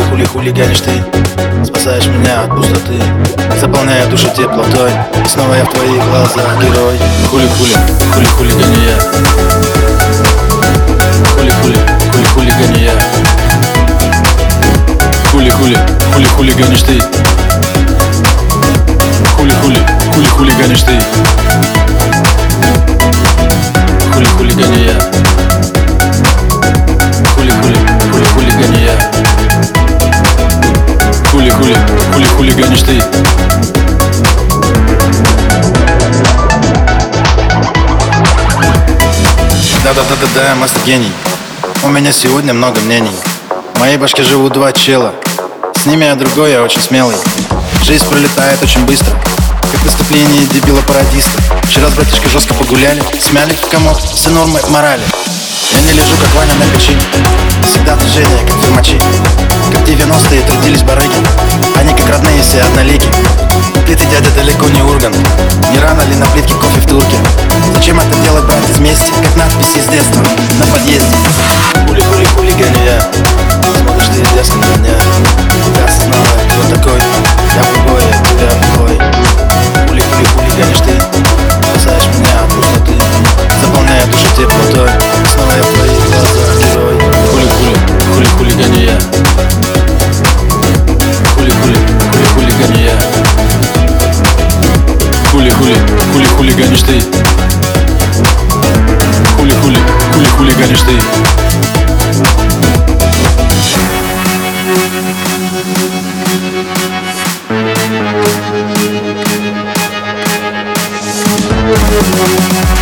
хулиганишь ты. Спасаешь меня от пустоты. Заполняя душу теплотой. И снова я в твоих глазах герой. Хули-хули, хули-хулигани я. Хули-хули, хули-хулигани я. Хули-хули, хули-хулиганишь ты. Хули-хули, хули-хулиганишь ты ты Да-да-да-да-да, я мастер гений. У меня сегодня много мнений. В моей башке живут два чела. С ними я другой, я очень смелый. Жизнь пролетает очень быстро. Как выступление дебила-пародиста. Вчера с братишкой жестко погуляли Смяли в комод. Все нормы морали. Я не лежу, как Ваня на печи Всегда движение, Не рано ли на плитке кофе в турке. Зачем это делать, брать из мести? Как надписи с детства на подъезде. Хули-хули хулигани я Смотришь ты известный на меня Ты осознала, кто такой. Я другой, я тебя другой Хули-хули хулиганишь ты Спасаешь меня от пустоты Заполняя душу теплотой. Снова я в твоих глазах герой. Хули-хули, хули-хулигани я. Хули-хули, хули-хулигани я. Хули-хули, хули-хулиганишь ты. Хули-хули, хули-хулиганишь ты. Thank